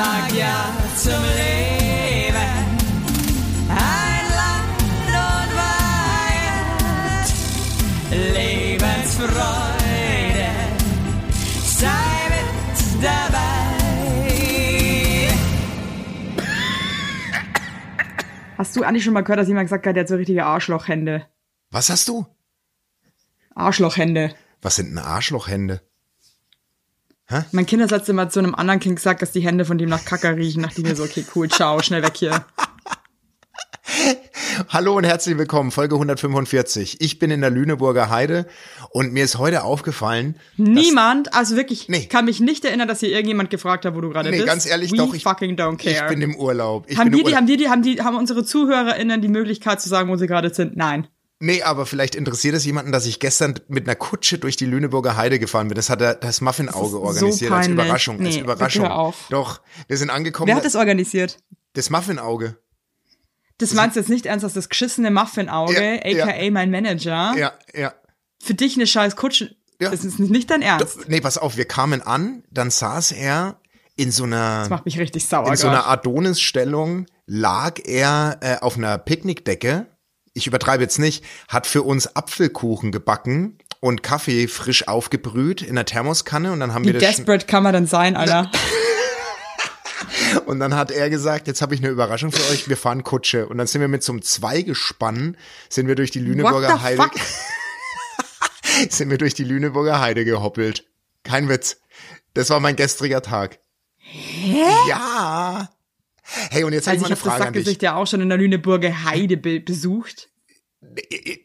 sag ja zum Leben. Ein Land und Weihend, Lebensfreude, sei mit dabei. Hast du eigentlich schon mal gehört, dass jemand gesagt hat, der hat so richtige Arschlochhände? Was hast du? Arschlochhände. Was sind denn Arschlochhände? Mein Kind hat letzte Mal zu einem anderen Kind gesagt, dass die Hände von dem nach Kacker riechen. Dachte ich mir so, okay, cool, ciao, schnell weg hier. Hallo und herzlich willkommen, Folge 145. Ich bin in der Lüneburger Heide und mir ist heute aufgefallen, Niemand, also wirklich, Nee. kann mich nicht erinnern, dass hier irgendjemand gefragt hat, wo du gerade nee, bist. ganz ehrlich, We doch, ich, fucking don't care. ich bin im Urlaub. Ich haben bin die, im die, Urlaub. haben die, die, haben die, haben unsere ZuhörerInnen die Möglichkeit zu sagen, wo sie gerade sind? Nein. Nee, aber vielleicht interessiert es jemanden, dass ich gestern mit einer Kutsche durch die Lüneburger Heide gefahren bin. Das hat er, das Muffin-Auge so organisiert als peinlich. Überraschung. als Nee, Überraschung. bitte hör auf. Doch, wir sind angekommen. Wer hat das organisiert? das Muffin-Auge. Das meinst du jetzt nicht ernst, dass das geschissene Muffin-Auge, Ja, aka mein Manager, Ja, ja. für dich eine scheiß Kutsche, Ja. das ist nicht dein Ernst. Nee, pass auf, wir kamen an, dann saß er in so einer Das macht mich richtig sauer in so einer. Adonis-Stellung lag er äh, auf einer Picknickdecke. Ich übertreibe jetzt nicht, hat für uns Apfelkuchen gebacken und Kaffee frisch aufgebrüht in der Thermoskanne und dann haben Wie wir das desperate kann man denn sein, Alter? und dann hat er gesagt, jetzt habe ich eine Überraschung für euch, wir fahren Kutsche und dann sind wir mit so einem Zweigespann sind wir durch die Lüneburger Heide sind wir durch die Lüneburger Heide gehoppelt. Kein Witz. Das war mein gestriger Tag. Hä? Ja. Hey, und jetzt habe Also ich ich mal habe eine Frage das an dich. Ja auch schon in der Lüneburger Heide be besucht.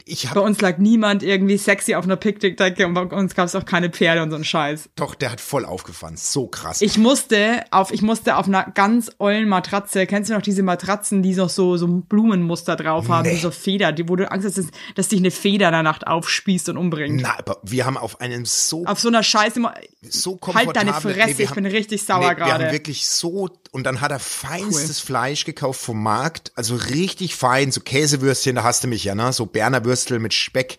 Ich Bei habe uns lag niemand irgendwie sexy auf einer Picknickdecke und bei uns gab es auch keine Pferde und so ein Scheiß. doch, der hat voll aufgefahren. So krass. Ich musste auf, ich musste auf einer ganz ollen Matratze, kennst du noch diese Matratzen, die noch so, so Blumenmuster drauf haben, Nee. so Feder, die, wo du Angst hast, dass, dass dich eine Feder in der Nacht aufspießt und umbringt. Na, aber wir haben auf einem so Auf so einer Scheiße, so halt deine Fresse, wir ich bin richtig sauer nee, Wir gerade. haben wirklich so und dann hat er feinstes Fleisch gekauft vom Markt, also richtig fein, so Käsewürstchen, da hast du mich ja, ne, so Berner Würstel mit Speck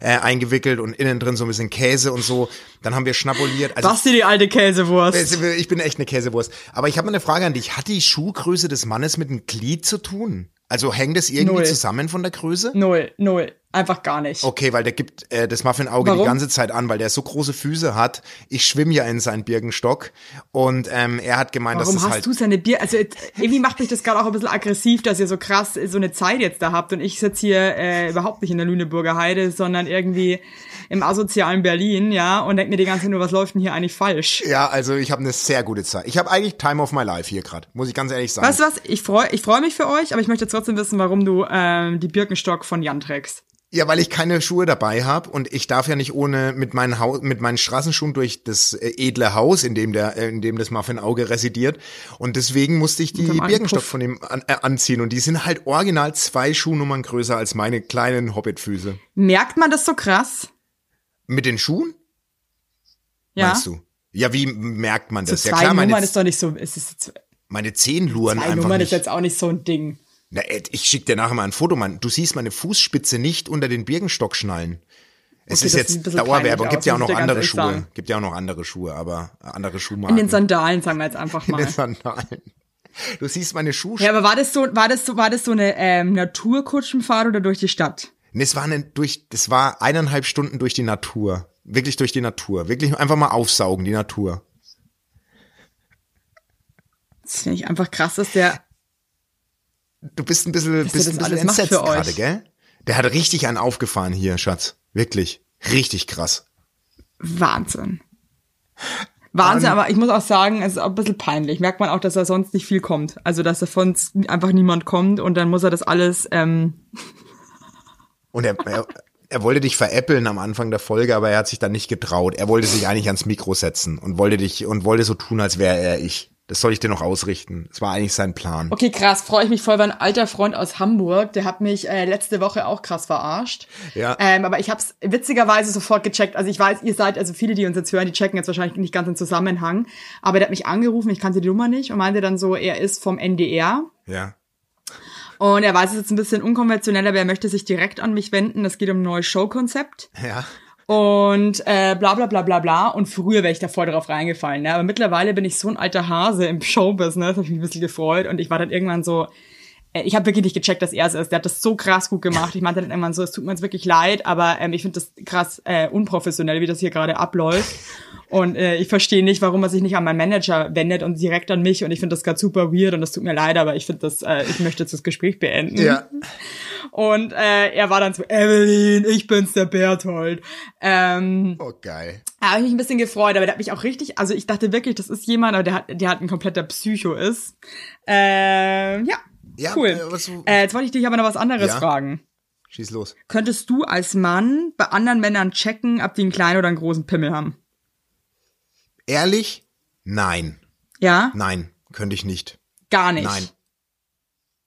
äh, eingewickelt und innen drin so ein bisschen Käse und so. Dann haben wir schnabuliert. Also Basti, die alte Käsewurst. ich bin echt eine Käsewurst. Aber ich habe mal eine Frage an dich. Hat die Schuhgröße des Mannes mit dem Glied zu tun? Also hängt das irgendwie Null. zusammen von der Größe? Null, null. Einfach gar nicht. Okay, weil der gibt äh, das Muffin-Auge die Warum? ganze Zeit an, weil der so große Füße hat. Ich schwimme ja in seinen Birkenstock und ähm, er hat gemeint, Warum dass das hast halt du seine Bier? Also irgendwie macht mich das gerade auch ein bisschen aggressiv, dass ihr so krass so eine Zeit jetzt da habt und ich sitze hier äh, überhaupt nicht in der Lüneburger Heide, sondern irgendwie im asozialen Berlin, ja, und denke mir die ganze Zeit nur, was läuft denn hier eigentlich falsch? ja, also ich habe eine sehr gute Zeit. Ich habe eigentlich Time of my life hier gerade, muss ich ganz ehrlich sagen. Weißt du was? Ich freue ich freu mich für euch, aber ich möchte trotzdem wissen, warum du ähm, die Birkenstock von Jan trägst. Ja, weil ich keine Schuhe dabei habe und ich darf ja nicht ohne mit meinen Haus, mit meinen Straßenschuhen durch das äh, edle Haus, in dem der, äh, in dem das Muffin-Auge residiert. Und deswegen musste ich die Birkenstock von ihm an, äh, anziehen. Und die sind halt original zwei Schuhnummern größer als meine kleinen Hobbitfüße. Merkt man das so krass? Mit den Schuhen? Ja. Meinst du? Ja, wie merkt man das? zwei ja klar, meine, Nummern ist doch nicht so, ist meine Zehen luren zwei einfach Nummern ist nicht. jetzt auch nicht so ein Ding. Na, Ed, ich schick dir nachher mal ein Foto, Mann. Du siehst meine Fußspitze nicht unter den Birkenstockschnallen. Es Okay, ist jetzt Dauerwerbung. Gibt ja auch noch andere Schuhe. sagen. Gibt ja auch noch andere Schuhe, aber andere In Schuhmarken. den Sandalen, sagen wir jetzt einfach In mal. den Sandalen. Du siehst meine Schuhe. Ja, aber war das so, war das so, war das so eine ähm, Naturkutschenfahrt oder durch die Stadt? Nee, es war eine, durch, das war eineinhalb Stunden durch die Natur. Wirklich durch die Natur. Wirklich einfach mal aufsaugen, die Natur. Das finde ich einfach krass, dass der. Du bist ein bisschen, bist ein bisschen alles entsetzt für euch. gerade, gell? Der hat richtig einen aufgefahren hier, Schatz. Wirklich. Richtig krass. Wahnsinn. Wahnsinn, aber ich muss auch sagen, es ist auch ein bisschen peinlich. Merkt man auch, dass er sonst nicht viel kommt. Also, dass er von uns einfach niemand kommt und dann muss er das alles, ähm, Und er, er, er wollte dich veräppeln am Anfang der Folge, aber er hat sich dann nicht getraut. Er wollte sich eigentlich ans Mikro setzen und wollte dich und wollte so tun, als wäre er ich. Das soll ich dir noch ausrichten. Das war eigentlich sein Plan. Okay, krass, freue ich mich voll, weil ein alter Freund aus Hamburg, der hat mich äh, letzte Woche auch krass verarscht. Ja. Ähm, aber ich habe es witzigerweise sofort gecheckt. Also ich weiß, ihr seid, also viele, die uns jetzt hören, die checken jetzt wahrscheinlich nicht ganz den Zusammenhang. Aber der hat mich angerufen, ich kannte die Nummer nicht und meinte dann so, er ist vom NDR. Ja. Und er weiß es jetzt ein bisschen unkonventioneller, aber er möchte sich direkt an mich wenden. Das geht um ein neues Showkonzept. Ja. Und äh, bla bla bla bla bla. Und früher wäre ich da voll drauf reingefallen. Ne? Aber mittlerweile bin ich so ein alter Hase im Showbusiness, hab ich mich ein bisschen gefreut. Und ich war dann irgendwann so, äh, ich habe wirklich nicht gecheckt, dass er es ist. Der hat das so krass gut gemacht. Ich meinte dann irgendwann so, es tut mir jetzt wirklich leid, aber ähm, ich finde das krass äh, unprofessionell, wie das hier gerade abläuft. Und äh, ich verstehe nicht, warum er sich nicht an meinen Manager wendet und direkt an mich. Und ich finde das gerade super weird und das tut mir leid, aber ich finde das, äh, ich möchte jetzt das Gespräch beenden. Ja. Und äh, er war dann so, Evelyn, ich bin's, der Berthold. Ähm, Oh, geil. da habe ich mich ein bisschen gefreut, aber der hat mich auch richtig, also ich dachte wirklich, das ist jemand, aber der hat, der hat ein kompletter Psycho ist. Ähm, ja, Ja, cool. äh, du- Äh, jetzt wollte ich dich aber noch was anderes Ja? fragen. Schieß los. Könntest du als Mann bei anderen Männern checken, ob die einen kleinen oder einen großen Pimmel haben? Ehrlich? Nein. Ja? Nein, könnte ich nicht. Gar nicht. Nein.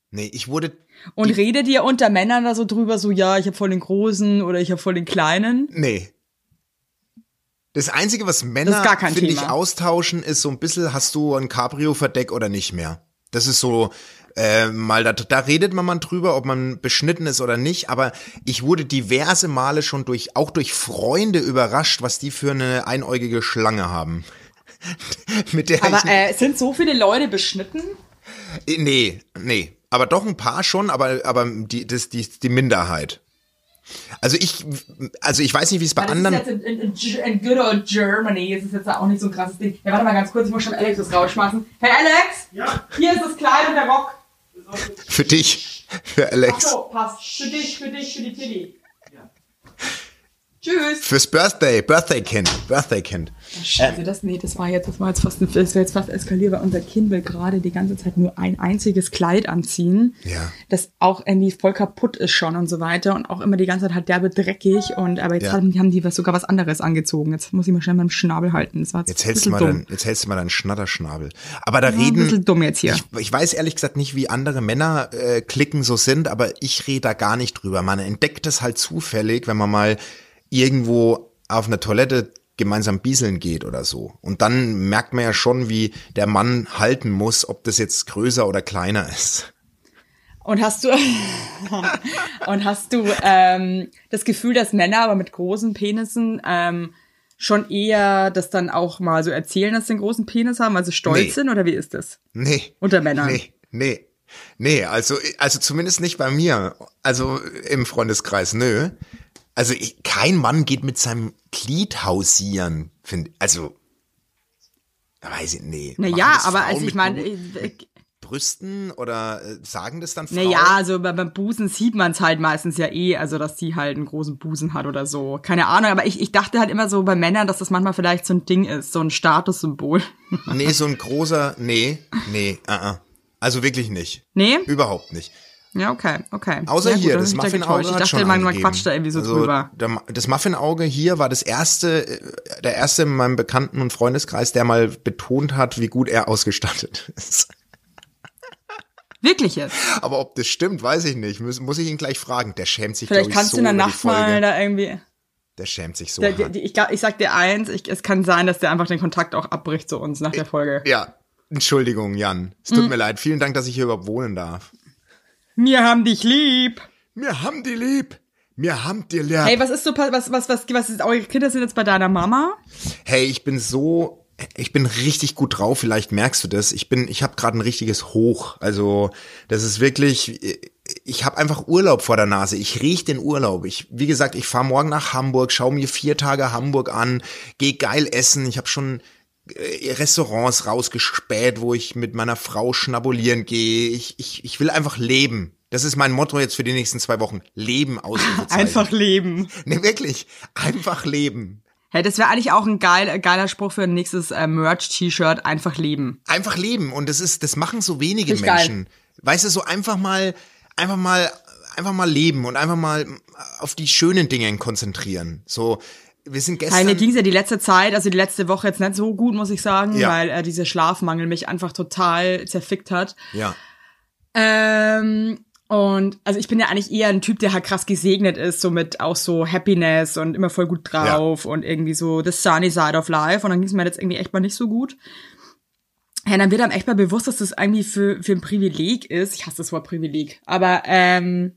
Nee, ich wurde. Und redet ihr unter Männern da so drüber, so ja, ich habe voll den großen oder ich habe voll den kleinen? Nee. Das Einzige, was Männer, finde ich, austauschen, ist so ein bisschen, hast du ein Cabrio-Verdeck oder nicht mehr. Das ist so, äh, mal, da, da redet man mal drüber, ob man beschnitten ist oder nicht, aber ich wurde diverse Male schon durch, auch durch Freunde überrascht, was die für eine einäugige Schlange haben. Mit der Aber äh, sind so viele Leute beschnitten? Äh, Nee, nee. Aber doch ein paar schon, aber, aber die, das, die, die Minderheit. Also ich, also ich weiß nicht, wie es bei anderen. in, in, in, in good old Germany ist es jetzt auch nicht so ein krasses Ding. Ja, warte mal ganz kurz, ich muss schon Alex das rausschmeißen. Hey Alex! Ja. Hier ist das Kleid und der Rock. Für dich, für Ach Alex. so, passt. Für dich, für dich, für die Tilly. Tschüss. Fürs Birthday, Birthday Kind, Birthday Kind. Scheiße, das, nee, das war jetzt, das war jetzt fast, ein, das war jetzt fast eskaliert, weil unser Kind will gerade die ganze Zeit nur ein einziges Kleid anziehen. Ja. Das auch irgendwie voll kaputt ist schon und so weiter und auch immer die ganze Zeit halt derbe dreckig und, aber jetzt Ja. haben, haben die was, sogar was anderes angezogen. Jetzt muss ich mal schnell meinen Schnabel halten. Das war jetzt, Jetzt ein hältst du mal dumm. dein, jetzt hältst du mal deinen Schnatterschnabel. Aber da ein reden. bisschen dumm jetzt hier. Ich, ich weiß ehrlich gesagt nicht, wie andere Männer äh, klicken so sind, aber ich rede da gar nicht drüber. Man entdeckt es halt zufällig, wenn man mal irgendwo auf einer Toilette gemeinsam bieseln geht oder so. Und dann merkt man ja schon, wie der Mann halten muss, ob das jetzt größer oder kleiner ist. Und hast du und hast du ähm, das Gefühl, dass Männer aber mit großen Penissen ähm, schon eher das dann auch mal so erzählen, dass sie einen großen Penis haben, also stolz Nee. sind oder wie ist das? Nee. Unter Männern. Nee, nee. Nee, also, also zumindest nicht bei mir. Also im Freundeskreis, nö. Also ich, kein Mann geht mit seinem Glied hausieren, finde Also, weiß ich, nee. Naja, aber also ich meine, äh, Brüsten oder äh, sagen das dann Frauen? naja, also bei- beim Busen sieht man es halt meistens ja eh, also dass die halt einen großen Busen hat oder so. Keine Ahnung, aber ich, ich dachte halt immer so bei Männern, dass das manchmal vielleicht so ein Ding ist, so ein Statussymbol. Nee, so ein großer, nee, nee, uh -uh. Also wirklich nicht. Nee? Überhaupt nicht. Ja, okay, okay. Außer ja, gut, hier, dann das ich da Muffinauge getäuscht. Ich hat dachte, man, quatscht da irgendwie so also, drüber. Das Muffinauge hier war das erste, äh, der erste in meinem Bekannten- und Freundeskreis, der mal betont hat, wie gut er ausgestattet ist. Wirklich jetzt. Aber ob das stimmt, weiß ich nicht. Muss, muss ich ihn gleich fragen. Der schämt sich, Vielleicht kannst so du in der Nacht mal da irgendwie. Der schämt sich so Der, der, ich, glaub, ich sag dir eins, ich, es kann sein, dass der einfach den Kontakt auch abbricht zu uns nach der Folge. Ja, Entschuldigung, Jan. Es tut mir leid. Vielen Dank, dass ich hier überhaupt wohnen darf. Wir haben dich lieb. Wir haben die lieb. Wir haben die lieb. Hey, was ist so, was, was, was, was ist, eure Kinder sind jetzt bei deiner Mama? Hey, ich bin so, ich bin richtig gut drauf. Vielleicht merkst du das. Ich bin, ich habe gerade ein richtiges Hoch. Also das ist wirklich, ich habe einfach Urlaub vor der Nase. Ich riech den Urlaub. Ich, wie gesagt, ich fahre morgen nach Hamburg, schaue mir vier Tage Hamburg an, gehe geil essen. Ich habe schon Restaurants rausgespäht, wo ich mit meiner Frau schnabulieren gehe. Ich, ich, ich will einfach leben. Das ist mein Motto jetzt für die nächsten zwei Wochen. Leben Ausrufezeichen. Einfach leben. Nee, wirklich. Einfach leben. Hey, das wäre eigentlich auch ein geil, geiler Spruch für ein nächstes äh, Merch-T-Shirt. Einfach leben. einfach leben und das ist das machen so wenige Find ich geil. Menschen. Weißt du, so einfach mal einfach mal einfach mal leben und einfach mal auf die schönen Dinge konzentrieren. So wir sind gestern mir ging's ja die letzte Zeit, also die letzte Woche jetzt nicht so gut, muss ich sagen, Ja. weil äh, dieser Schlafmangel mich einfach total zerfickt hat. ja, Ähm, und also ich bin ja eigentlich eher ein Typ, der halt krass gesegnet ist, so mit auch so Happiness und immer voll gut drauf und irgendwie so the sunny side of life. Und dann ging's mir jetzt irgendwie echt mal nicht so gut. Ja, dann wird einem echt mal bewusst, dass das irgendwie für, für ein Privileg ist. Ich hasse das Wort Privileg. Aber ähm,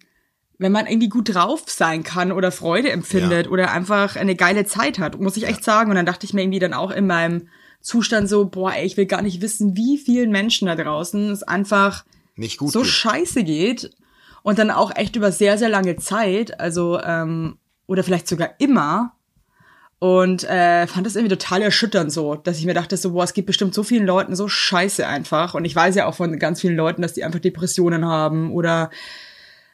wenn man irgendwie gut drauf sein kann oder Freude empfindet Ja. oder einfach eine geile Zeit hat, muss ich echt sagen. Und dann dachte ich mir irgendwie dann auch in meinem Zustand so, boah, ey, ich will gar nicht wissen, wie vielen Menschen da draußen es einfach Nicht gut. so geht. scheiße geht und dann auch echt über sehr, sehr lange Zeit, also ähm, oder vielleicht sogar immer. Und äh, fand das irgendwie total erschütternd so, dass ich mir dachte so, boah, es geht bestimmt so vielen Leuten so scheiße einfach. Und ich weiß ja auch von ganz vielen Leuten, dass die einfach Depressionen haben oder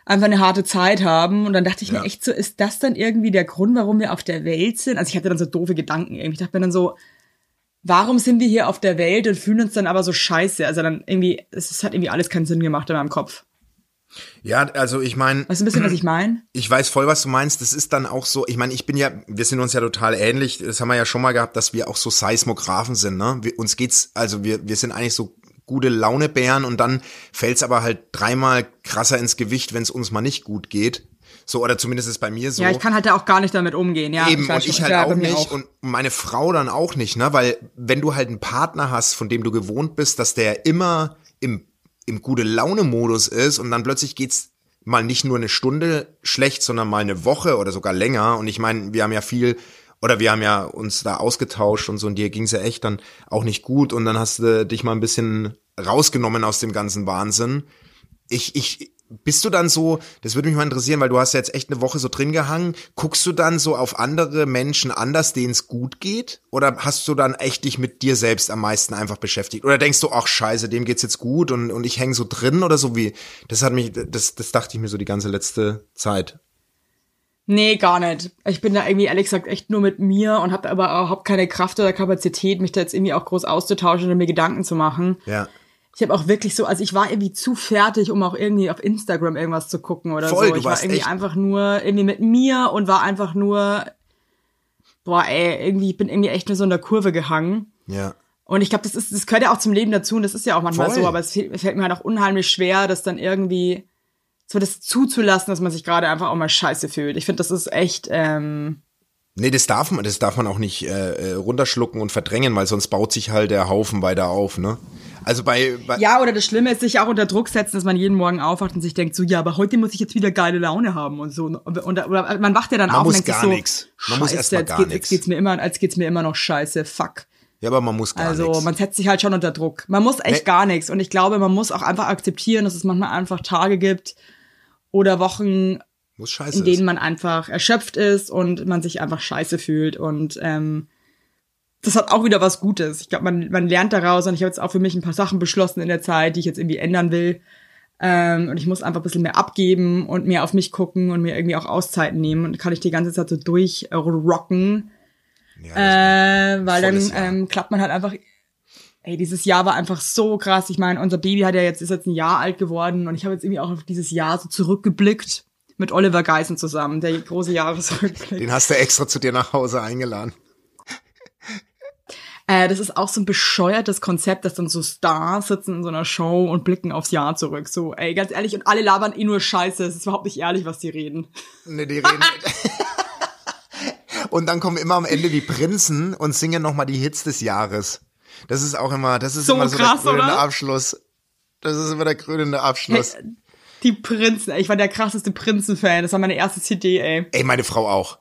einfach eine harte Zeit haben. Und dann dachte ich Ja. mir echt so, ist das dann irgendwie der Grund, warum wir auf der Welt sind? Also ich hatte dann so doofe Gedanken irgendwie. Ich dachte mir dann so, warum sind wir hier auf der Welt und fühlen uns dann aber so scheiße? Also dann irgendwie, es hat irgendwie alles keinen Sinn gemacht in meinem Kopf. Ja, also ich meine, Weißt du ein bisschen, was ich meine? ich weiß voll, was du meinst. Das ist dann auch so, ich meine, ich bin ja, wir sind uns ja total ähnlich. Das haben wir ja schon mal gehabt, dass wir auch so Seismographen sind, ne? Wir, uns geht's, also wir, wir sind eigentlich so gute Launebären und dann fällt's aber halt dreimal krasser ins Gewicht, wenn es uns mal nicht gut geht. So, oder zumindest ist bei mir so. Ja, ich kann halt auch gar nicht damit umgehen, ja. Eben, weiß und ich halt ja, auch nicht und meine Frau dann auch nicht, ne? Weil wenn du halt einen Partner hast, von dem du gewohnt bist, dass der immer im, im gute Laune-Modus ist und dann plötzlich geht's mal nicht nur eine Stunde schlecht, sondern mal eine Woche oder sogar länger. Und ich meine, wir haben ja viel oder wir haben ja uns da ausgetauscht und so und dir ging's ja echt dann auch nicht gut und dann hast du dich mal ein bisschen rausgenommen aus dem ganzen Wahnsinn. Ich, ich, bist du dann so, das würde mich mal interessieren, weil du hast ja jetzt echt eine Woche so drin gehangen, guckst du dann so auf andere Menschen anders, denen es gut geht? Oder hast du dann echt dich mit dir selbst am meisten einfach beschäftigt? Oder denkst du, ach scheiße, dem geht's jetzt gut und, und ich hänge so drin oder so wie, das hat mich, das, das dachte ich mir so die ganze letzte Zeit. Nee, gar nicht. Ich bin da irgendwie ehrlich gesagt echt nur mit mir und habe aber überhaupt keine Kraft oder Kapazität, mich da jetzt irgendwie auch groß auszutauschen oder mir Gedanken zu machen. Ja. Ich habe auch wirklich so, also ich war irgendwie zu fertig, um auch irgendwie auf Instagram irgendwas zu gucken oder Voll, so. Ich war irgendwie einfach nur irgendwie mit mir und war einfach nur, boah, ey, irgendwie, ich bin irgendwie echt nur so in der Kurve gehangen. Ja. Und ich glaube, das ist, das gehört ja auch zum Leben dazu und das ist ja auch manchmal Voll. so, aber es fällt, fällt mir halt auch unheimlich schwer, das dann irgendwie so das zuzulassen, dass man sich gerade einfach auch mal scheiße fühlt. Ich finde, das ist echt, ähm, Nee, das darf man, das darf man auch nicht äh, äh, runterschlucken und verdrängen, weil sonst baut sich halt der Haufen weiter auf, ne? Also bei, bei ja, oder das Schlimme ist, sich auch unter Druck setzen, dass man jeden Morgen aufwacht und sich denkt, so, ja, aber heute muss ich jetzt wieder geile Laune haben und so. Und, und, oder man wacht ja dann Man auf muss und denkt gar so, nix. Man muss scheiße, erst mal jetzt, gar geht, nix. jetzt geht's mir immer, als geht's mir immer noch scheiße, fuck. ja, aber man muss gar Also nichts. man setzt sich halt schon unter Druck. Man muss echt Nee. gar nichts. Und ich glaube, man muss auch einfach akzeptieren, dass es manchmal einfach Tage gibt oder Wochen, in denen ist. man einfach erschöpft ist und man sich einfach scheiße fühlt. Und ähm, das hat auch wieder was Gutes. Ich glaube, man, man lernt daraus und ich habe jetzt auch für mich ein paar Sachen beschlossen in der Zeit, die ich jetzt irgendwie ändern will. Ähm, und ich muss einfach ein bisschen mehr abgeben und mehr auf mich gucken und mir irgendwie auch Auszeiten nehmen. Und kann ich die ganze Zeit so durchrocken. Ja, Äh, weil dann ähm, klappt man halt einfach. Ey, dieses Jahr war einfach so krass. Ich meine, unser Baby hat ja jetzt ist jetzt ein Jahr alt geworden und ich habe jetzt irgendwie auch auf dieses Jahr so zurückgeblickt mit Oliver Geisen zusammen, der große Jahresrückblick. Den hast du extra zu dir nach Hause eingeladen. Äh, das ist auch so ein bescheuertes Konzept, dass dann so Stars sitzen in so einer Show und blicken aufs Jahr zurück. So, ey, ganz ehrlich, und alle labern eh nur Scheiße. Es ist überhaupt nicht ehrlich, was die reden. Nee, die reden. und dann kommen immer am Ende die Prinzen und singen nochmal die Hits des Jahres. Das ist auch immer, das ist So immer so krass, der krönende oder? Abschluss. Das ist immer der krönende Abschluss. Hey, die Prinzen, ich war der krasseste Prinzen-Fan. Das war meine erste CD, ey. Ey, meine Frau auch.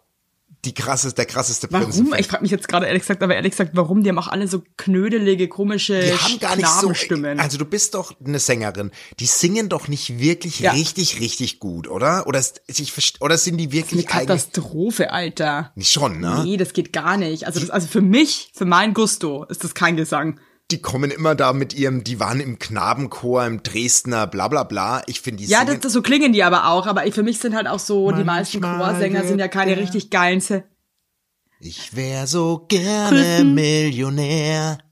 Die krasseste, der krasseste Warum? Prinzen. Ich frage mich jetzt gerade ehrlich gesagt, aber ehrlich gesagt, warum? Die haben auch alle so knödelige, komische Die haben gar nicht so. Also du bist doch eine Sängerin. Die singen doch nicht wirklich Ja. richtig, richtig gut, oder? Oder, ist- ich, oder sind die eine wirklich eigentlich Katastrophe, Alter. schon, ne? Nee, das geht gar nicht. Also, das, also für mich, für mein Gusto, ist das kein Gesang. Die kommen immer da mit ihrem, die waren im Knabenchor, im Dresdner, bla bla bla. Ich finde die Ja, das, das, so klingen die aber auch. Aber ich, für mich sind halt auch so, die meisten Manchmal Chorsänger sind ja keine der- richtig geilen. Se Ich wär so gerne Millionär.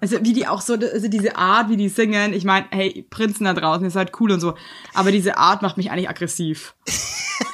Also wie die auch so, also diese Art, wie die singen. Ich meine, hey, Prinzen da draußen, ihr seid cool und so. Aber diese Art macht mich eigentlich aggressiv.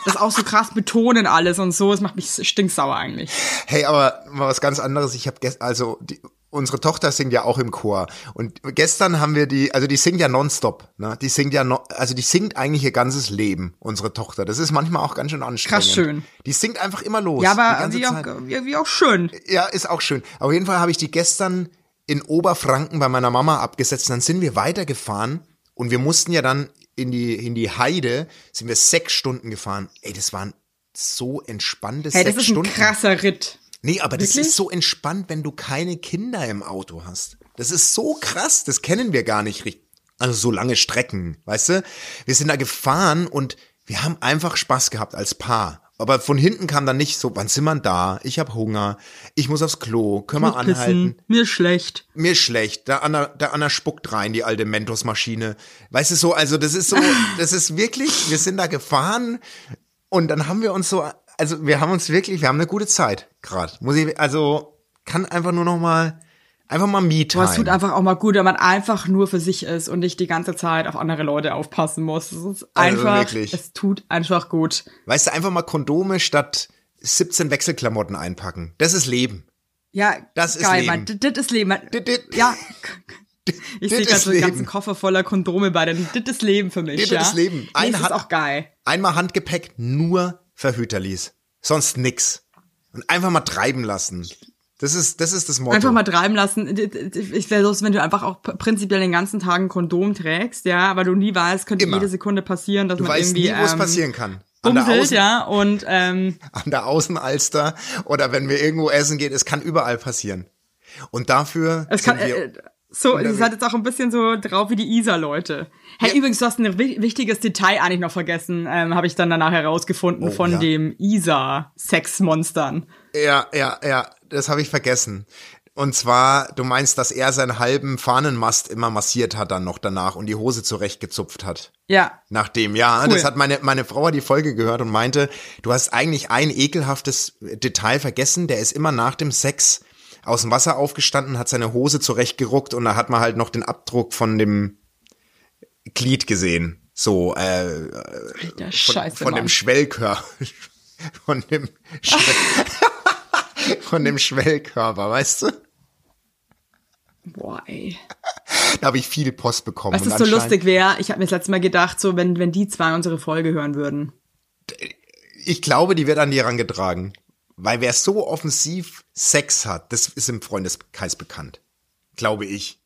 Das auch so krass betonen alles und so, es macht mich stinksauer eigentlich. Hey, aber mal was ganz anderes. Ich habe gestern, also die, unsere Tochter singt ja auch im Chor und gestern haben wir die, also die singt ja nonstop, ne? Die singt ja, no, also die singt eigentlich ihr ganzes Leben, unsere Tochter. Das ist manchmal auch ganz schön anstrengend. Krass schön. Die singt einfach immer los. Ja, aber wie auch, Zeit. wie, wie auch schön. Ja, ist auch schön. Auf jeden Fall habe ich die gestern in Oberfranken bei meiner Mama abgesetzt. Dann sind wir weitergefahren und wir mussten ja dann in die, in die Heide, sind wir sechs Stunden gefahren. Ey, das waren so entspannte Hey, das sechs ist ein Stunden. krasser Ritt. Nee, aber das Wirklich? ist so entspannt, wenn du keine Kinder im Auto hast. Das ist so krass, das kennen wir gar nicht richtig. Also so lange Strecken, weißt du? Wir sind da gefahren und wir haben einfach Spaß gehabt als Paar. Aber von hinten kam dann nicht so, wann sind wir da? Ich habe Hunger, ich muss aufs Klo, können wir anhalten? pissen. Mir schlecht. Mir schlecht, der Anna, der Anna spuckt rein, die alte Mentos-Maschine. Weißt du so, also das ist so, das ist wirklich, wir sind da gefahren und dann haben wir uns so, also wir haben uns wirklich, wir haben eine gute Zeit gerade. Muss ich, also kann einfach nur noch mal, einfach mal Aber es tut einfach auch mal gut, wenn man einfach nur für sich ist und nicht die ganze Zeit auf andere Leute aufpassen muss. Es ist einfach, Also wirklich. es tut einfach gut. Weißt du, einfach mal Kondome statt 17 Wechselklamotten einpacken. Das ist Leben. Ja, Das ist geil, Leben. Mann. Das ist Leben. Mann. Dit, dit. Ja. Ich sehe gerade ist so einen ganzen. Koffer voller Kondome bei dir. Das ist Leben für mich, Dit ja. ist Leben. Nee, Ein das ist auch geil. Einmal Handgepäck nur Verhüterlis. Sonst nix. Und einfach mal treiben lassen. Das ist, das ist das Motto. Einfach mal treiben lassen. Ich wäre los, wenn du einfach auch prinzipiell den ganzen Tag ein Kondom trägst, ja, aber du nie weißt, könnte Immer. jede Sekunde passieren, dass du man weißt irgendwie nie, wo es ähm, passieren kann. An der, Außen, ja, und ähm, an der Außenalster oder wenn wir irgendwo essen gehen, es kann überall passieren. Und dafür es kann wir, äh, so, dann- seid jetzt auch ein bisschen so drauf wie die Isa-Leute. Hey, Ja. übrigens, du hast ein wi- wichtiges Detail eigentlich noch vergessen, ähm, habe ich dann danach herausgefunden Oh, von ja. dem Isa-Sexmonstern. Ja, ja, ja, das habe ich vergessen. Und zwar, du meinst, dass er seinen halben Fahnenmast immer massiert hat dann noch danach und die Hose zurechtgezupft hat. Ja, Nachdem, ja, Cool. das hat meine, meine Frau hat die Folge gehört und meinte, du hast eigentlich ein ekelhaftes Detail vergessen, der ist immer nach dem Sex aus dem Wasser aufgestanden, hat seine Hose zurechtgeruckt und da hat man halt noch den Abdruck von dem Glied gesehen. So, äh, von, Scheiße, von dem. Schwellkörper. Von dem, Schwell von dem Schwellkörper, weißt du? Boah, ey. Da habe ich viel Post bekommen. Was ist so lustig wäre, ich habe mir das letzte Mal gedacht, so wenn, wenn die zwei unsere Folge hören würden. Ich glaube, die wird an die herangetragen. Weil wer so offensiv Sex hat, das ist im Freundeskreis bekannt. Glaube ich.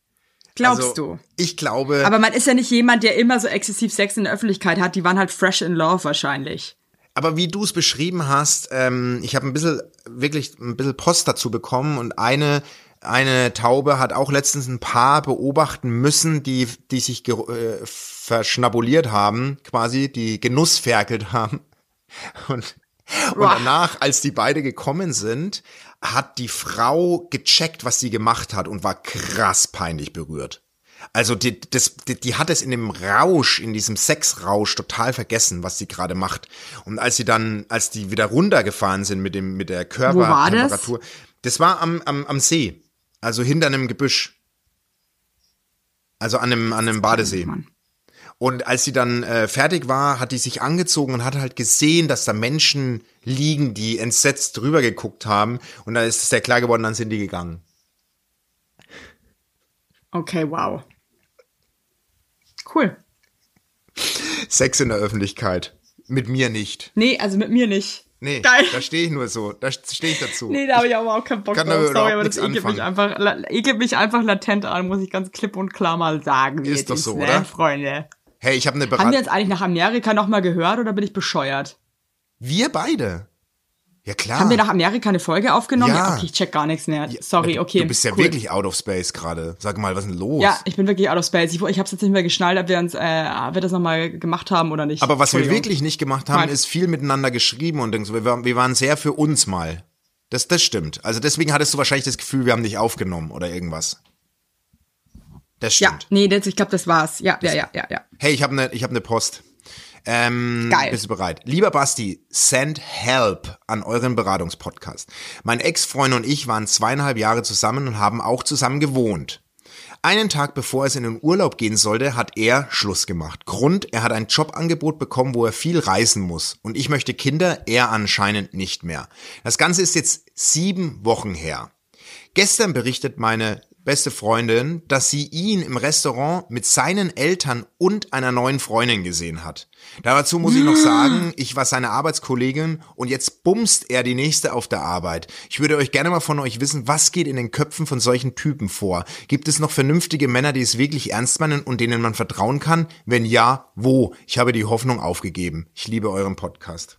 Glaubst also, du? Ich glaube. Aber man ist ja nicht jemand, der immer so exzessiv Sex in der Öffentlichkeit hat. Die waren halt fresh in love wahrscheinlich. Aber wie du es beschrieben hast, ähm, ich habe ein bisschen, wirklich ein bisschen Post dazu bekommen und eine, eine Taube hat auch letztens ein Paar beobachten müssen, die, die sich äh, verschnabuliert haben, quasi, die genussferkelt haben. Und, und danach, als die beide gekommen sind, hat die Frau gecheckt, was sie gemacht hat und war krass peinlich berührt. Also die, das, die, die hat es in dem Rausch, in diesem Sexrausch total vergessen, was sie gerade macht. Und als sie dann, als die wieder runtergefahren sind mit dem, mit der Körpertemperatur, das war am, am, am See, also hinter einem Gebüsch. Also an einem, an einem Badesee. Mann. Und als sie dann äh, fertig war, hat die sich angezogen und hat halt gesehen, dass da Menschen liegen, die entsetzt drüber geguckt haben. Und dann ist es sehr klar geworden, dann sind die gegangen. Okay, wow. Cool. Sex in der Öffentlichkeit. Mit mir nicht. Nee, also mit mir nicht. Nee, Geil. da stehe ich nur so. Da stehe ich dazu. Nee, da habe ich aber auch keinen Bock kann drauf. Sorry, aber das ekelt mich, einfach, ekelt mich einfach latent an, muss ich ganz klipp und klar mal sagen. Ist doch so, ne, oder? Freunde. Hey, ich habe eine Haben wir Beratung. jetzt eigentlich nach Amerika nochmal gehört oder bin ich bescheuert? Wir beide. Ja klar. Haben wir nach Amerika eine Folge aufgenommen? Ja. okay, ich check gar nichts mehr. Sorry, okay. Du bist ja cool. wirklich out of space gerade. Sag mal, was ist denn los? Ja, ich bin wirklich out of space. Ich, ich habe jetzt nicht mehr geschnallt, ob wir uns, äh, ob wir das nochmal gemacht haben oder nicht. Aber was wir wirklich nicht gemacht haben, Nein. ist viel miteinander geschrieben und so. Wir, waren- wir waren sehr für uns mal. Das, das stimmt. Also deswegen hattest du wahrscheinlich das Gefühl, wir haben dich aufgenommen oder irgendwas. Das Ja, stimmt. nee, das, ich glaube, das war's. Ja, ja, ja, ja, ja. Hey, ich habe eine ich hab ne Post. Ähm, Geil. Bist du bereit? Lieber Basti, send help an euren Beratungspodcast. Mein Ex-Freund und ich waren zweieinhalb Jahre zusammen und haben auch zusammen gewohnt. Einen Tag bevor es in den Urlaub gehen sollte, hat er Schluss gemacht. Grund, er hat ein Jobangebot bekommen, wo er viel reisen muss. Und ich möchte Kinder, er anscheinend nicht mehr. Das Ganze ist jetzt sieben Wochen her. Gestern berichtet meine beste Freundin, dass sie ihn im Restaurant mit seinen Eltern und einer neuen Freundin gesehen hat. Dazu muss ich noch sagen, ich war seine Arbeitskollegin und jetzt bumst er die nächste auf der Arbeit. Ich würde euch gerne mal von euch wissen, was geht in den Köpfen von solchen Typen vor? Gibt es noch vernünftige Männer, die es wirklich ernst meinen und denen man vertrauen kann? Wenn ja, wo? Ich habe die Hoffnung aufgegeben. Ich liebe euren Podcast.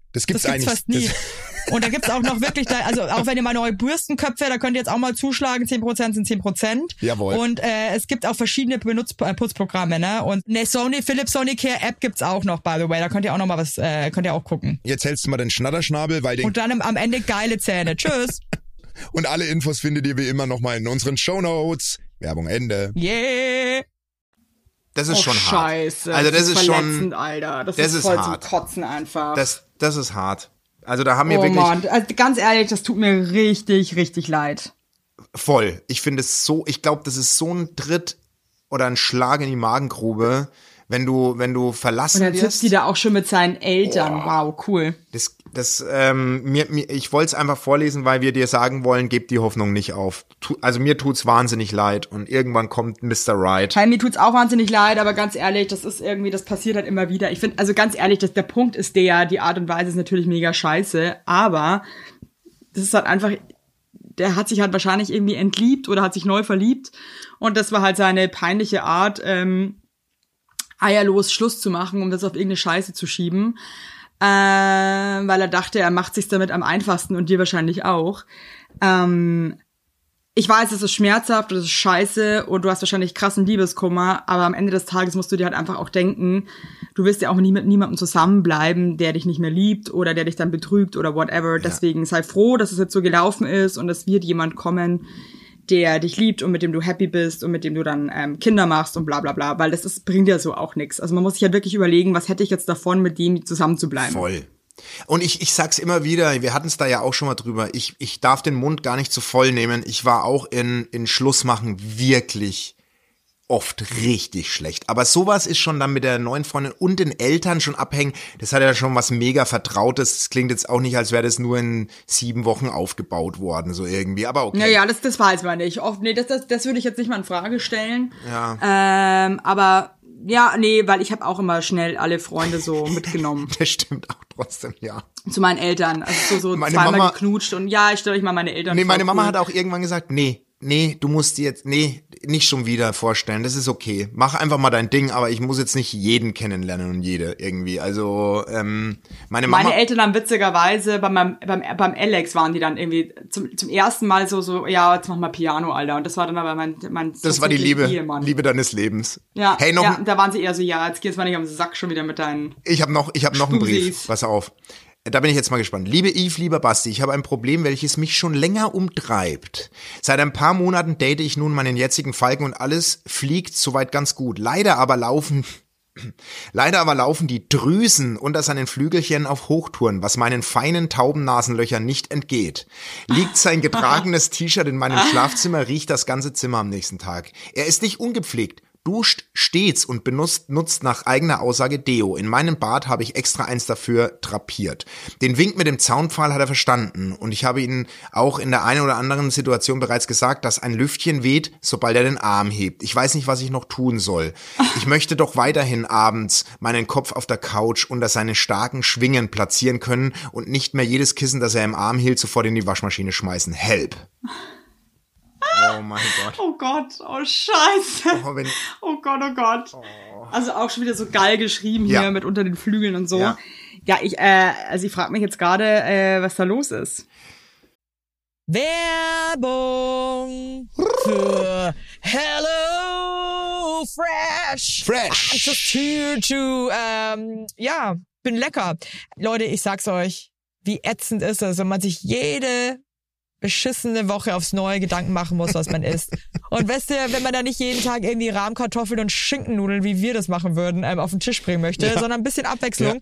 Das gibt's, Das gibt's eigentlich. fast nie. Das, Und da gibt's auch noch wirklich, da, also auch wenn ihr mal neue Bürstenköpfe, da könnt ihr jetzt auch mal zuschlagen, 10% sind 10%. Jawohl. Und äh, es gibt auch verschiedene Benutz äh, Putzprogramme, ne? Und eine Sony, Philips Sony Care App gibt's auch noch, by the way. Da könnt ihr auch noch mal was, äh, könnt ihr auch gucken. jetzt hältst du mal den Schnatterschnabel, weil den Und dann am- Ende geile Zähne. Tschüss. Und alle Infos findet ihr wie immer nochmal in unseren Shownotes. Werbung Ende. Yeah. Das ist Oh, schon hart. Scheiße. Also das, ist verletzend, schon, Alter. Das, das ist ist voll hart. zum Kotzen einfach. das, das ist hart. Also da haben wir oh wirklich Mann, also ganz ehrlich, das tut mir richtig, richtig leid. voll. Ich finde es so, ich glaube, das ist so ein Tritt oder ein Schlag in die Magengrube, wenn du, wenn du Und verlassen dann wirst. sitzt die da auch schon mit seinen Eltern. Wow, cool. Das, das, ähm, mir, mir, ich wollte es einfach vorlesen, weil wir dir sagen wollen, gib die Hoffnung nicht auf. Tu, also mir tut's wahnsinnig leid und irgendwann kommt Mr. Right. Hey, mir tut's auch wahnsinnig leid, aber ganz ehrlich, das ist irgendwie, das passiert halt immer wieder. Ich finde, also ganz ehrlich, das, der Punkt ist der, die Art und Weise ist natürlich mega scheiße, aber das ist halt einfach, der hat sich halt wahrscheinlich irgendwie entliebt oder hat sich neu verliebt und das war halt seine peinliche Art, ähm, eierlos Schluss zu machen, um das auf irgendeine Scheiße zu schieben, äh, weil er dachte, er macht sich damit am einfachsten und dir wahrscheinlich auch. Ähm, ich weiß, es ist schmerzhaft, es ist scheiße und du hast wahrscheinlich krassen Liebeskummer, aber am Ende des Tages musst du dir halt einfach auch denken, du wirst ja auch nie mit niemandem zusammenbleiben, der dich nicht mehr liebt oder der dich dann betrügt oder whatever. Deswegen sei froh, dass es jetzt so gelaufen ist und es wird jemand kommen, der dich liebt und mit dem du happy bist und mit dem du dann ähm, Kinder machst und bla bla bla, weil das ist, bringt ja so auch nichts. Also man muss sich ja wirklich überlegen, was hätte ich jetzt davon, mit dem zusammen zu bleiben. Voll. Und ich, ich sag's immer wieder, wir hatten es da ja auch schon mal drüber, ich, ich darf den Mund gar nicht zu voll nehmen. Ich war auch in, in Schlussmachen wirklich oft richtig schlecht. Aber sowas ist schon dann mit der neuen Freundin und den Eltern schon abhängen. Das hat ja schon was mega Vertrautes. Das klingt jetzt auch nicht, als wäre das nur in sieben Wochen aufgebaut worden, so irgendwie. Aber okay. Naja, das, das weiß man nicht. Oft, nee, das, das, das würde ich jetzt nicht mal in Frage stellen. Ja. Ähm, aber ja, nee, weil ich habe auch immer schnell alle Freunde so mitgenommen Das stimmt auch trotzdem, ja. zu meinen Eltern. Also so, so Meine zweimal Mama- geknutscht und ja, ich stelle euch mal meine Eltern Nee, meine Mama cool. hat auch irgendwann gesagt, nee, nee, du musst dir jetzt, nee, nicht schon wieder vorstellen, das ist okay. Mach einfach mal dein Ding, aber ich muss jetzt nicht jeden kennenlernen und jede irgendwie. Also, ähm, meine Mama. Meine Eltern haben witzigerweise bei meinem, beim, beim Alex waren die dann irgendwie zum, zum ersten Mal so, so, ja, jetzt mach mal Piano, Alter. Und das war dann aber mein, mein das war die Liebe, Ehemann. Liebe deines Lebens. Ja, Hey, noch, ja, da waren sie eher so, ja, jetzt geht's mal nicht am Sack schon wieder mit deinen. ich habe noch, ich habe noch einen Brief. Pass auf. Da bin ich jetzt mal gespannt. Liebe Yves, lieber Basti, ich habe ein Problem, welches mich schon länger umtreibt. Seit ein paar Monaten date ich nun meinen jetzigen Falken und alles fliegt soweit ganz gut. Leider aber laufen Leider aber laufen die Drüsen unter seinen Flügelchen auf Hochtouren, was meinen feinen Taubennasenlöchern nicht entgeht. Liegt sein getragenes T-Shirt in meinem Schlafzimmer, riecht das ganze Zimmer am nächsten Tag. Er ist nicht ungepflegt, duscht stets und benutzt nutzt nach eigener Aussage Deo. In meinem Bad habe ich extra eins dafür drapiert. Den Wink mit dem Zaunpfahl hat er verstanden und ich habe ihm auch in der einen oder anderen Situation bereits gesagt, dass ein Lüftchen weht, sobald er den Arm hebt. Ich weiß nicht, was ich noch tun soll. Ich möchte doch weiterhin abends meinen Kopf auf der Couch unter seine starken Schwingen platzieren können und nicht mehr jedes Kissen, das er im Arm hielt, sofort in die Waschmaschine schmeißen. Help. Oh mein Gott. Oh Gott, oh Scheiße. Oh, wenn, Oh Gott, oh Gott. Also auch schon wieder so geil geschrieben hier Ja. mit unter den Flügeln und so. Ja. Ja, ich, äh, also ich frage mich jetzt gerade, äh, was da los ist. Werbung für Hello Fresh. Fresh. I'm just here to, ähm, ja, bin lecker. Leute, ich sag's euch, wie ätzend ist es, wenn man sich jede beschissene Woche aufs Neue Gedanken machen muss, was man isst. Und weißt du, wenn man da nicht jeden Tag irgendwie Rahmkartoffeln und Schinkennudeln, wie wir das machen würden, ähm, auf den Tisch bringen möchte, sondern ein bisschen Abwechslung.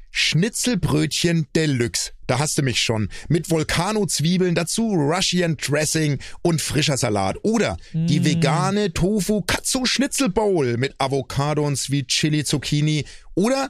Schnitzelbrötchen Deluxe. Da hast du mich schon. Mit Volcano-Zwiebeln, dazu Russian Dressing und frischer Salat. Oder die vegane Tofu Katsu Schnitzel Bowl mit Avocado und Sweet Chili Zucchini. Oder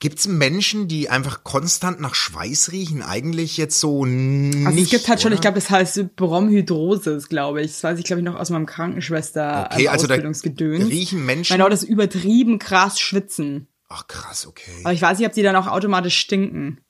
Gibt's Menschen, die einfach konstant nach Schweiß riechen? Eigentlich jetzt so nicht. Also es gibt halt schon, oder? ich glaube, das heißt Bromhydrosis, glaube ich. Das weiß ich, glaube ich, noch aus meinem Krankenschwester Okay, ähm, also Ausbildungsgedöns. riechen Menschen- Genau, das übertrieben krass schwitzen. Ach krass, okay. Aber ich weiß nicht, ob die dann auch automatisch stinken.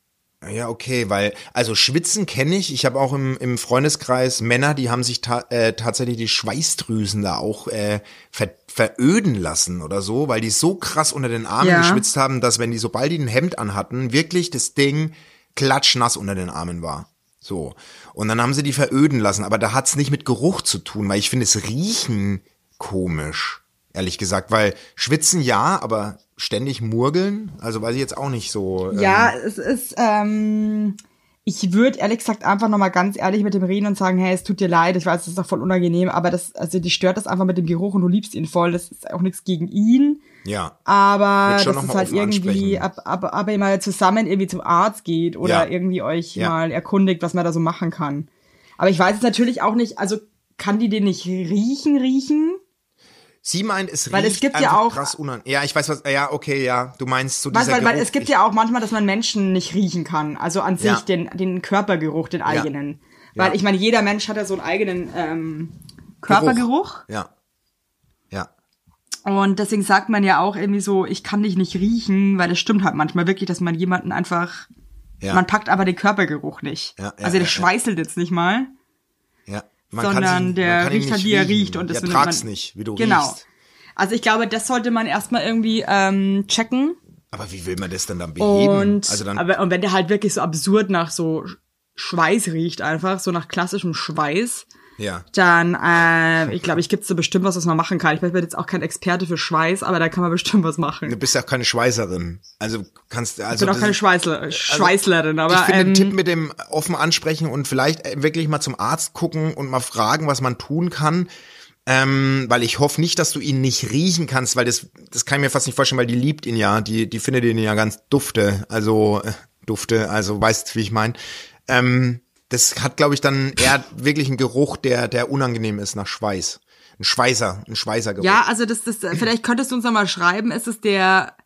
Ja, okay, weil, also Schwitzen kenne ich. Ich habe auch im, im Freundeskreis Männer, die haben sich ta äh, tatsächlich die Schweißdrüsen da auch äh, ver veröden lassen oder so, weil die so krass unter den Armen Ja. geschwitzt haben, dass wenn die, sobald die ein Hemd anhatten, wirklich das Ding klatschnass unter den Armen war. So. Und dann haben sie die veröden lassen, aber da hat's nicht mit Geruch zu tun, weil ich finde es riechen komisch, ehrlich gesagt, weil schwitzen ja, aber ständig murgeln, also weiß ich jetzt auch nicht so. ähm, Ja, es ist, ähm, ich würde ehrlich gesagt einfach nochmal ganz ehrlich mit dem reden und sagen, hey, es tut dir leid, ich weiß, das ist doch voll unangenehm, aber das, also die stört das einfach mit dem Geruch und du liebst ihn voll, das ist auch nichts gegen ihn, Ja. aber das ist halt irgendwie, ab, ab, aber ihr mal zusammen irgendwie zum Arzt geht oder Ja. irgendwie euch Ja. mal erkundigt, was man da so machen kann. Aber ich weiß jetzt natürlich auch nicht, also kann die den nicht riechen, riechen? Sie meint, es Weil es riecht gibt ja einfach auch- krass unan. Ja, ich weiß was. Ja, okay, ja. Du meinst so dieser weil, weil Geruch. es gibt ich, ja auch manchmal, dass man Menschen nicht riechen kann. Also an sich Ja. den, den Körpergeruch, den eigenen. Ja. Weil ich meine, jeder Mensch hat ja so einen eigenen ähm, Körpergeruch. Ja. Ja. Und deswegen sagt man ja auch irgendwie so, ich kann dich nicht riechen, weil das stimmt halt manchmal wirklich, dass man jemanden einfach, Ja. man packt aber den Körpergeruch nicht. Ja, ja, also der schweißelt jetzt nicht mal. Ja. Sondern der riecht halt, wie er riecht und das ja, trag's man- nicht, wie du Genau. riechst. Also ich glaube, das sollte man erstmal irgendwie ähm, checken. Aber wie will man das denn dann beheben? Und, also dann, aber, und wenn der halt wirklich so absurd nach so Schweiß riecht, einfach so nach klassischem Schweiß, ja. dann, äh, ich glaube, ich gibt's da bestimmt was, was man machen kann. Ich bin jetzt auch kein Experte für Schweiß, aber da kann man bestimmt was machen. Du bist ja auch keine Schweißerin. Also kannst Ich also bin auch keine Schweißler, Schweißlerin, aber ich finde ähm, den Tipp mit dem offen ansprechen und vielleicht äh, wirklich mal zum Arzt gucken und mal fragen, was man tun kann. Ähm, weil ich hoffe nicht, dass du ihn nicht riechen kannst, weil das, das kann ich mir fast nicht vorstellen, weil die liebt ihn ja, die, die findet ihn ja ganz dufte, also äh, dufte, also weißt, wie ich mein. Ähm, Das hat, glaube ich, dann eher wirklich einen Geruch, der, der unangenehm ist nach Schweiß. Ein Schweißer, ein Schweißergeruch. Ja, also das, das, vielleicht könntest du uns noch mal schreiben, ist es der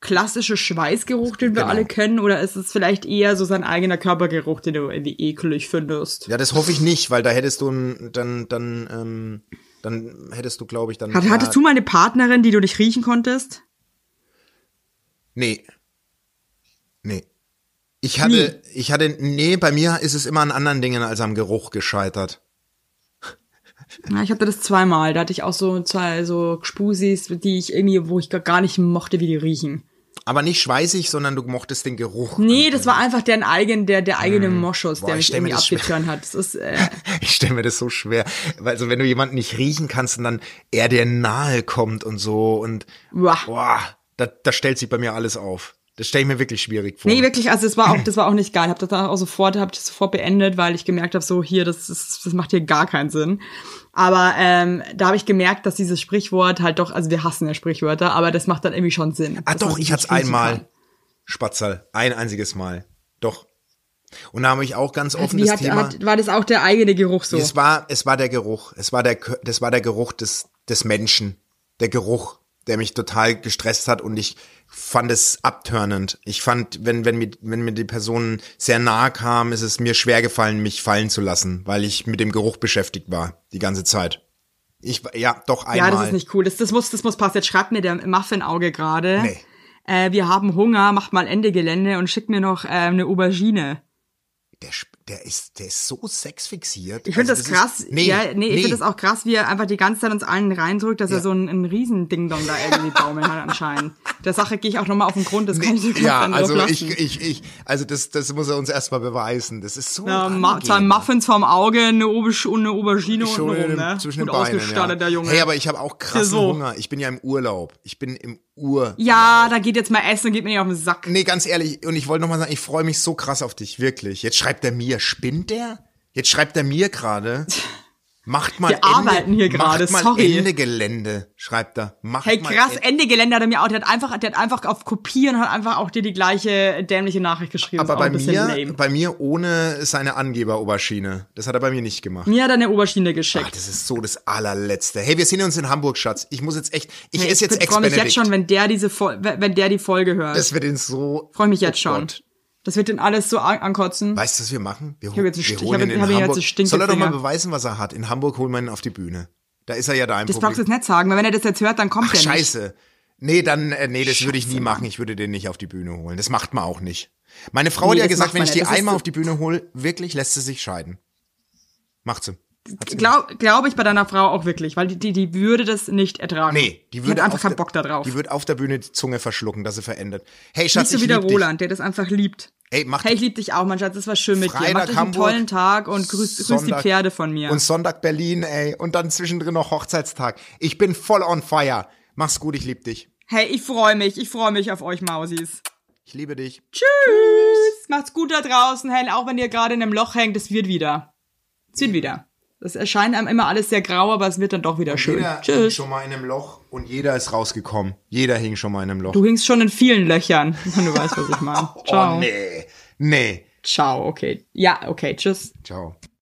klassische Schweißgeruch, den wir Genau. alle kennen, oder ist es vielleicht eher so sein eigener Körpergeruch, den du irgendwie eklig findest? Ja, das hoffe ich nicht, weil da hättest du dann, dann, ähm, dann hättest du, glaube ich, dann. Hat, hattest du mal eine Partnerin, die du nicht riechen konntest? Nee. Nee. Ich hatte, ich hatte, nee, bei mir ist es immer an anderen Dingen als am Geruch gescheitert. Ja, ich hatte das zweimal. Da hatte ich auch so zwei so Spusis, die ich irgendwie, wo ich gar- nicht mochte, wie die riechen. Aber nicht schweißig, sondern du mochtest den Geruch. Nee, das war einfach der eigen, der, der eigene Moschus, Boah, der ich mich irgendwie abgeturnt hat. Das ist, äh, Ich stelle mir das so schwer. Weil also wenn du jemanden nicht riechen kannst und dann er dir nahe kommt und so und boah, da, da stellt sich bei mir alles auf. Das stelle ich mir wirklich schwierig vor. Nee, wirklich, also das war auch, das war auch nicht geil. Hab das dann auch sofort, hab das sofort beendet, weil ich gemerkt habe, so hier, das, ist, das macht hier gar keinen Sinn. Aber ähm, da habe ich gemerkt, dass dieses Sprichwort halt doch, also wir hassen ja Sprichwörter, aber das macht dann irgendwie schon Sinn. ah doch, ich hatte riechen einmal. kann. Spatzerl. Ein einziges Mal. Doch. Und da habe ich auch ganz offen Wie das hat, Thema. hat, war das auch der eigene Geruch so? Es war, es war der Geruch. Es war der, das war der Geruch des, des Menschen. Der Geruch, der mich total gestresst hat und ich fand es abturnend. Ich fand, wenn, wenn mir, wenn mir die Person sehr nahe kam, ist es mir schwer gefallen, mich fallen zu lassen, weil ich mit dem Geruch beschäftigt war, die ganze Zeit. Ich, war- ja, doch einmal. Ja, das ist nicht cool. Das, das muss, das muss passen. Jetzt schreibt mir der Muffin-Auge gerade. Nee. Äh, wir haben Hunger, macht mal Ende Gelände und schickt mir noch äh, eine Aubergine. Der, der ist, der ist so sexfixiert. Ich finde Also das krass. Ist, nee, ja, nee, ich finde das auch krass, wie er einfach die ganze Zeit uns allen reindrückt, dass er so ein, ein Riesending-Dong da irgendwie baumeln hat anscheinend. Der Sache gehe ich auch nochmal auf den Grund, das kann ich Ja, also ich, ich, ich, also das, das muss er uns erstmal beweisen. Das ist so. Ja, zwei Muffins vorm Auge, eine, und eine Aubergine in rum, ne? zwischen Gut den Beinen, ausgestattet, ja. der Junge. Hey, aber ich habe auch krassen so. Hunger. Ich bin ja im Urlaub. Ich bin im Ur. ja, da geht jetzt mal essen und geht mir nicht auf den Sack. Nee, ganz ehrlich, und ich wollte noch mal sagen, ich freue mich so krass auf dich, wirklich. Jetzt schreibt er mir, spinnt der? Jetzt schreibt er mir gerade. Macht mal Wir arbeiten hier gerade, macht mal sorry. Ende Gelände, schreibt er. Macht Hey, krass, Ende- Ende Gelände hat er mir auch, der hat einfach, der hat einfach auf Kopieren, hat einfach auch dir die gleiche dämliche Nachricht geschrieben. Aber bei mir, lame. bei mir ohne seine Angeber-Oberschiene. Das hat er bei mir nicht gemacht. Mir hat er eine Ach, geschickt. das ist so das allerletzte. Hey, wir sehen uns in Hamburg, Schatz. Ich muss jetzt echt, ich Hey, esse jetzt ich freue mich jetzt schon, wenn der diese, wenn der die Folge hört. Das wird ihn so. Freue mich jetzt oh schon. Gott. Das wird den alles so an ankotzen. Weißt du, was wir machen? Wir, hab jetzt einen wir St- ich holen hab- ihn ich in hab jetzt Hamburg. einen. Soll er doch mal beweisen, was er hat? In Hamburg holen wir ihn auf die Bühne. Da ist er ja da im Das brauchst du jetzt nicht sagen, weil wenn er das jetzt hört, dann kommt Ach, er nicht. scheiße. Nee, dann, äh, nee, das würde ich nie machen. Ich würde den nicht auf die Bühne holen. Das macht man auch nicht. Meine Frau Nee, hat ja gesagt, wenn ich die einmal so- auf die Bühne hole, wirklich lässt sie sich scheiden. Macht sie. Glaube glaub ich bei deiner Frau auch wirklich, weil die, die, die würde das nicht ertragen. Nee, die würde hat einfach keinen Bock da drauf. Die wird auf der Bühne die Zunge verschlucken, dass sie verändert. Hey, Schatz, Nicht so ich wie der lieb dich. Roland, der das einfach liebt. Ey, mach Hey, ich lieb dich auch, mein Schatz, das war schön mit dir. Mach Freitag dich einen tollen Tag und grüß, grüß die Sonntag- Pferde von mir. Und Sonntag Berlin, ey. Und dann zwischendrin noch Hochzeitstag. Ich bin voll on fire. Mach's gut, ich lieb dich. hey, ich freue mich, ich freue mich auf euch Mausis. Ich liebe dich. Tschüss. Macht's gut da draußen, hey, auch wenn ihr gerade in einem Loch hängt, es wird wieder. Es wird wieder. Das erscheint einem immer alles sehr grau, aber es wird dann doch wieder schön. Jeder hing Tschüss. schon mal in einem Loch und jeder ist rausgekommen. Jeder hing schon mal in einem Loch. Du hingst schon in vielen Löchern, wenn du weißt, was ich meine. Ciao. Oh, nee. Nee. Ciao, okay. Ja, okay, tschüss. Ciao.